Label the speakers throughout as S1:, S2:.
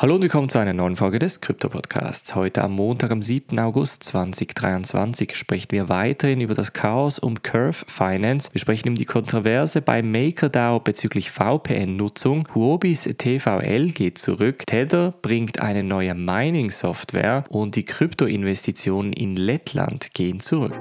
S1: Hallo und willkommen zu einer neuen Folge des Krypto-Podcasts. Heute am Montag, am 7. August 2023 sprechen wir weiterhin über das Chaos um Curve Finance. Wir sprechen um die Kontroverse bei MakerDAO bezüglich VPN-Nutzung. Huobis TVL geht zurück. Tether bringt eine neue Mining-Software und die Krypto-Investitionen in Lettland gehen zurück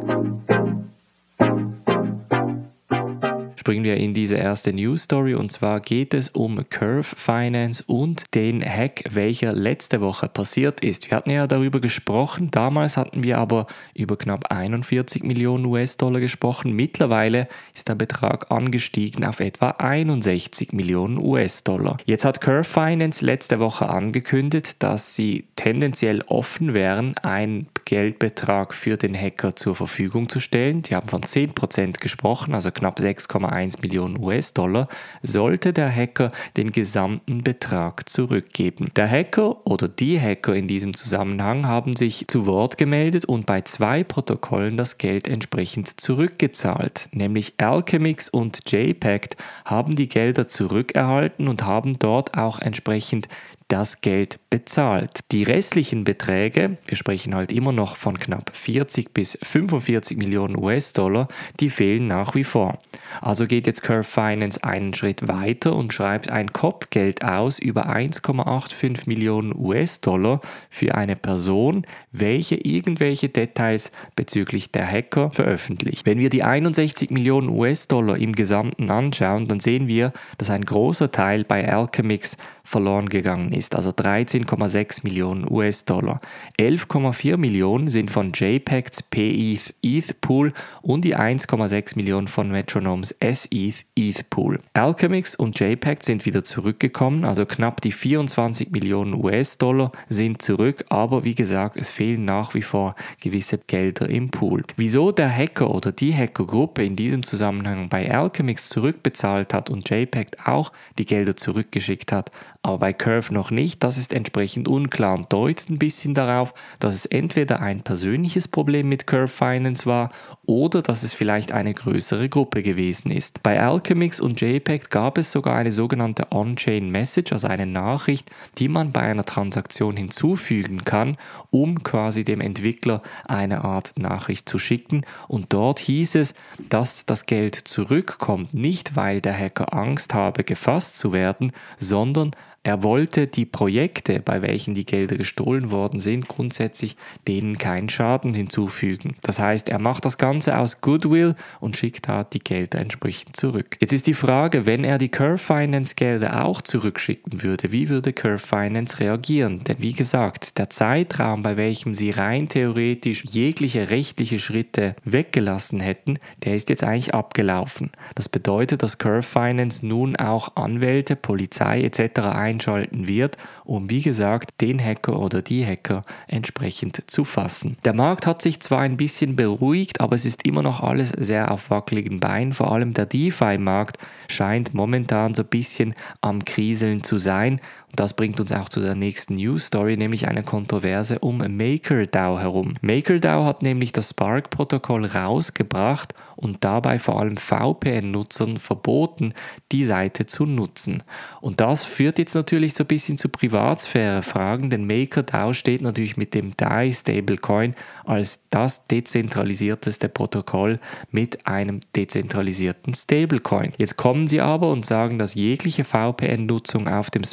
S1: springen wir in diese erste News Story und zwar geht es um Curve Finance und den Hack, welcher letzte Woche passiert ist. Wir hatten ja darüber gesprochen, damals hatten wir aber über knapp 41 Millionen US-Dollar gesprochen. Mittlerweile ist der Betrag angestiegen auf etwa 61 Millionen US-Dollar. Jetzt hat Curve Finance letzte Woche angekündigt, dass sie tendenziell offen wären, ein Geldbetrag für den Hacker zur Verfügung zu stellen. Sie haben von 10% gesprochen, also knapp 6,1 Millionen US-Dollar, sollte der Hacker den gesamten Betrag zurückgeben. Der Hacker oder die Hacker in diesem Zusammenhang haben sich zu Wort gemeldet und bei zwei Protokollen das Geld entsprechend zurückgezahlt, nämlich Alchemix und JPEG haben die Gelder zurückerhalten und haben dort auch entsprechend das Geld bezahlt. Die restlichen Beträge, wir sprechen halt immer noch von knapp 40 bis 45 Millionen US-Dollar, die fehlen nach wie vor. Also geht jetzt Curve Finance einen Schritt weiter und schreibt ein Kopfgeld aus über 1,85 Millionen US-Dollar für eine Person, welche irgendwelche Details bezüglich der Hacker veröffentlicht. Wenn wir die 61 Millionen US-Dollar im Gesamten anschauen, dann sehen wir, dass ein großer Teil bei Alchemix verloren gegangen ist, also 13,6 Millionen US-Dollar. 11,4 Millionen sind von JPEGs PETH ETH Pool und die 1,6 Millionen von Metronomes SETH ETH Pool. Alchemix und JPEG sind wieder zurückgekommen, also knapp die 24 Millionen US-Dollar sind zurück, aber wie gesagt, es fehlen nach wie vor gewisse Gelder im Pool. Wieso der Hacker oder die Hackergruppe in diesem Zusammenhang bei Alchemix zurückbezahlt hat und JPEG auch die Gelder zurückgeschickt hat, aber bei Curve noch nicht. Das ist entsprechend unklar und deutet ein bisschen darauf, dass es entweder ein persönliches Problem mit Curve Finance war oder dass es vielleicht eine größere Gruppe gewesen ist. Bei Alchemix und JPEG gab es sogar eine sogenannte On-Chain Message, also eine Nachricht, die man bei einer Transaktion hinzufügen kann, um quasi dem Entwickler eine Art Nachricht zu schicken. Und dort hieß es, dass das Geld zurückkommt, nicht weil der Hacker Angst habe, gefasst zu werden, sondern er wollte die Projekte, bei welchen die Gelder gestohlen worden sind, grundsätzlich denen keinen Schaden hinzufügen. Das heißt, er macht das Ganze aus Goodwill und schickt da die Gelder entsprechend zurück. Jetzt ist die Frage, wenn er die Curve Finance Gelder auch zurückschicken würde, wie würde Curve Finance reagieren? Denn wie gesagt, der Zeitraum, bei welchem sie rein theoretisch jegliche rechtliche Schritte weggelassen hätten, der ist jetzt eigentlich abgelaufen. Das bedeutet, dass Curve Finance nun auch Anwälte, Polizei etc einschalten wird, um wie gesagt den Hacker oder die Hacker entsprechend zu fassen. Der Markt hat sich zwar ein bisschen beruhigt, aber es ist immer noch alles sehr auf wackeligen Beinen. Vor allem der DeFi-Markt scheint momentan so ein bisschen am Kriseln zu sein. Das bringt uns auch zu der nächsten News Story, nämlich eine Kontroverse um MakerDAO herum. MakerDAO hat nämlich das Spark-Protokoll rausgebracht und dabei vor allem VPN-Nutzern verboten, die Seite zu nutzen. Und das führt jetzt natürlich so ein bisschen zu Privatsphäre-Fragen, denn MakerDAO steht natürlich mit dem DAI Stablecoin als das dezentralisierteste Protokoll mit einem dezentralisierten Stablecoin. Jetzt kommen sie aber und sagen, dass jegliche VPN-Nutzung auf dem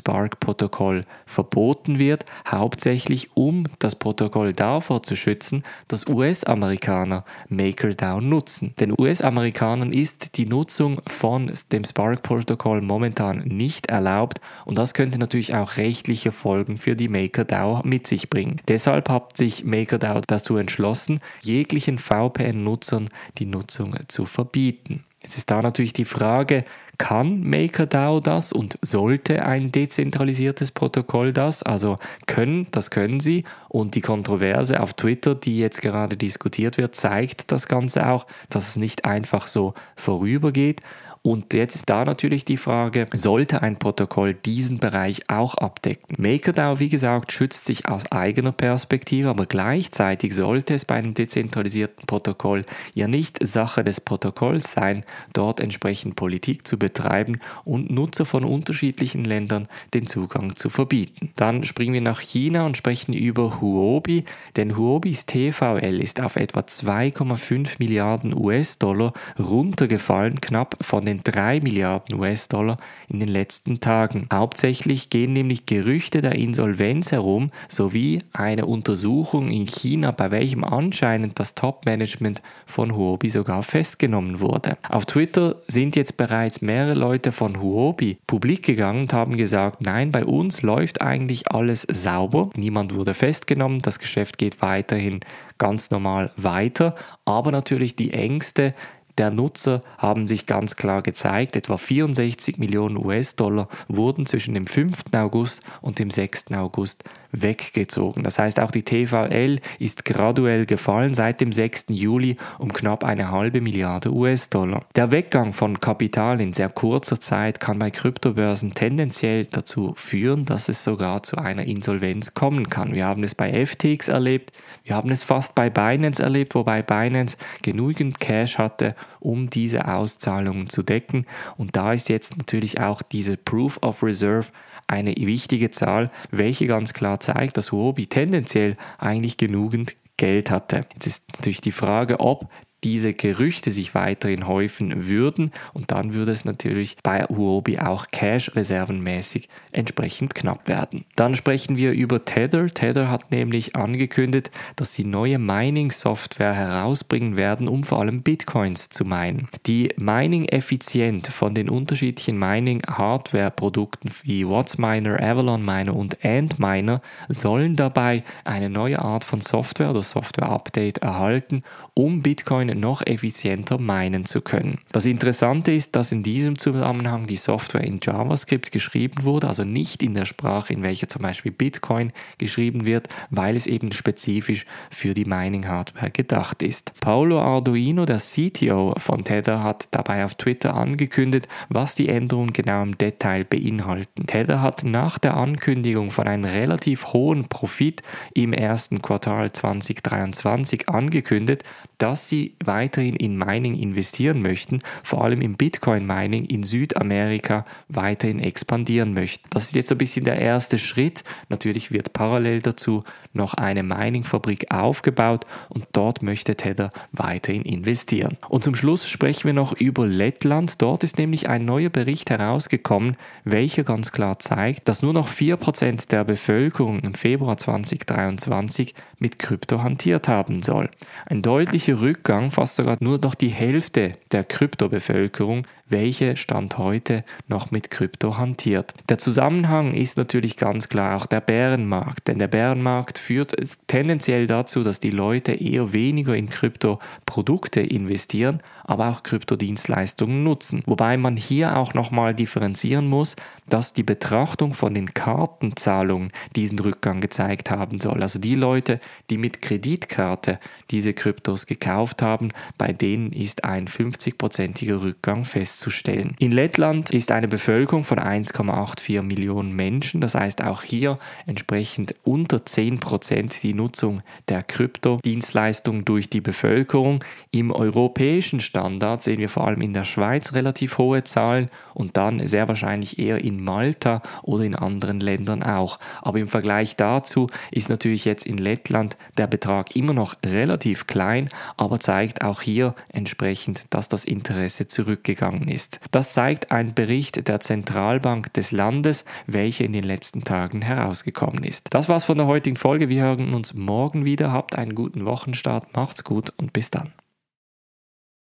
S1: Spark-Protokoll verboten wird, hauptsächlich um das Protokoll davor zu schützen, dass US-Amerikaner MakerDAO nutzen. Denn US-Amerikanern ist die Nutzung von dem Spark-Protokoll momentan nicht erlaubt und das könnte natürlich auch rechtliche Folgen für die MakerDAO mit sich bringen. Deshalb hat sich MakerDAO dazu entschlossen, jeglichen VPN-Nutzern die Nutzung zu verbieten. Jetzt ist da natürlich die Frage, kann MakerDAO das und sollte ein dezentralisiertes Protokoll das? Also können, das können sie. Und die Kontroverse auf Twitter, die jetzt gerade diskutiert wird, zeigt das Ganze auch, dass es nicht einfach so vorübergeht. Und jetzt ist da natürlich die Frage, sollte ein Protokoll diesen Bereich auch abdecken? MakerDAO, wie gesagt, schützt sich aus eigener Perspektive, aber gleichzeitig sollte es bei einem dezentralisierten Protokoll ja nicht Sache des Protokolls sein, dort entsprechend Politik zu betreiben und Nutzer von unterschiedlichen Ländern den Zugang zu verbieten. Dann springen wir nach China und sprechen über Huobi, denn Huobis TVL ist auf etwa 2,5 Milliarden US-Dollar runtergefallen, knapp von den 3 Milliarden US-Dollar in den letzten Tagen. Hauptsächlich gehen nämlich Gerüchte der Insolvenz herum sowie eine Untersuchung in China, bei welchem anscheinend das Top-Management von Huobi sogar festgenommen wurde. Auf Twitter sind jetzt bereits mehrere Leute von Huobi publik gegangen und haben gesagt, nein, bei uns läuft eigentlich alles sauber, niemand wurde festgenommen, das Geschäft geht weiterhin ganz normal weiter, aber natürlich die Ängste der Nutzer haben sich ganz klar gezeigt. Etwa 64 Millionen US-Dollar wurden zwischen dem 5. August und dem 6. August weggezogen. Das heißt, auch die TVL ist graduell gefallen seit dem 6. Juli um knapp eine halbe Milliarde US-Dollar. Der Weggang von Kapital in sehr kurzer Zeit kann bei Kryptobörsen tendenziell dazu führen, dass es sogar zu einer Insolvenz kommen kann. Wir haben es bei FTX erlebt, wir haben es fast bei Binance erlebt, wobei Binance genügend Cash hatte, um diese Auszahlungen zu decken. Und da ist jetzt natürlich auch diese Proof of Reserve eine wichtige Zahl, welche ganz klar zeigt, dass Huobi tendenziell eigentlich genügend Geld hatte. Jetzt ist natürlich die Frage, ob diese Gerüchte sich weiterhin häufen würden und dann würde es natürlich bei Huobi auch Cash-Reservenmäßig entsprechend knapp werden. Dann sprechen wir über Tether. Tether hat nämlich angekündigt, dass sie neue Mining-Software herausbringen werden, um vor allem Bitcoins zu minen. Die Mining-Effizient von den unterschiedlichen Mining-Hardware-Produkten wie WhatsMiner, Avalon Miner und Antminer sollen dabei eine neue Art von Software oder Software-Update erhalten, um Bitcoin noch effizienter meinen zu können. Das Interessante ist, dass in diesem Zusammenhang die Software in JavaScript geschrieben wurde, also nicht in der Sprache, in welcher zum Beispiel Bitcoin geschrieben wird, weil es eben spezifisch für die Mining-Hardware gedacht ist. Paolo Arduino, der CTO von Tether, hat dabei auf Twitter angekündigt, was die Änderungen genau im Detail beinhalten. Tether hat nach der Ankündigung von einem relativ hohen Profit im ersten Quartal 2023 angekündigt, dass sie weiterhin in Mining investieren möchten, vor allem im Bitcoin-Mining in Südamerika weiterhin expandieren möchten. Das ist jetzt ein bisschen der erste Schritt. Natürlich wird parallel dazu noch eine Mining-Fabrik aufgebaut und dort möchte Tether weiterhin investieren. Und zum Schluss sprechen wir noch über Lettland. Dort ist nämlich ein neuer Bericht herausgekommen, welcher ganz klar zeigt, dass nur noch 4% der Bevölkerung im Februar 2023 mit Krypto hantiert haben soll. Ein deutlicher Rückgang Fast sogar nur noch die Hälfte der Kryptobevölkerung, welche Stand heute noch mit Krypto hantiert. Der Zusammenhang ist natürlich ganz klar auch der Bärenmarkt, denn der Bärenmarkt führt tendenziell dazu, dass die Leute eher weniger in Kryptoprodukte investieren, aber auch Kryptodienstleistungen nutzen. Wobei man hier auch nochmal differenzieren muss, dass die Betrachtung von den Kartenzahlungen diesen Rückgang gezeigt haben soll. Also die Leute, die mit Kreditkarte diese Kryptos gekauft haben, bei denen ist ein 50-prozentiger Rückgang festzustellen. In Lettland ist eine Bevölkerung von 1,84 Millionen Menschen, das heißt auch hier entsprechend unter 10 Prozent die Nutzung der Kryptodienstleistung durch die Bevölkerung. Im europäischen Standard sehen wir vor allem in der Schweiz relativ hohe Zahlen und dann sehr wahrscheinlich eher in Malta oder in anderen Ländern auch. Aber im Vergleich dazu ist natürlich jetzt in Lettland der Betrag immer noch relativ klein, aber zeigt auch hier entsprechend, dass das Interesse zurückgegangen ist. Das zeigt ein Bericht der Zentralbank des Landes, welcher in den letzten Tagen herausgekommen ist. Das war's von der heutigen Folge. Wir hören uns morgen wieder. Habt einen guten Wochenstart. Macht's gut und bis dann.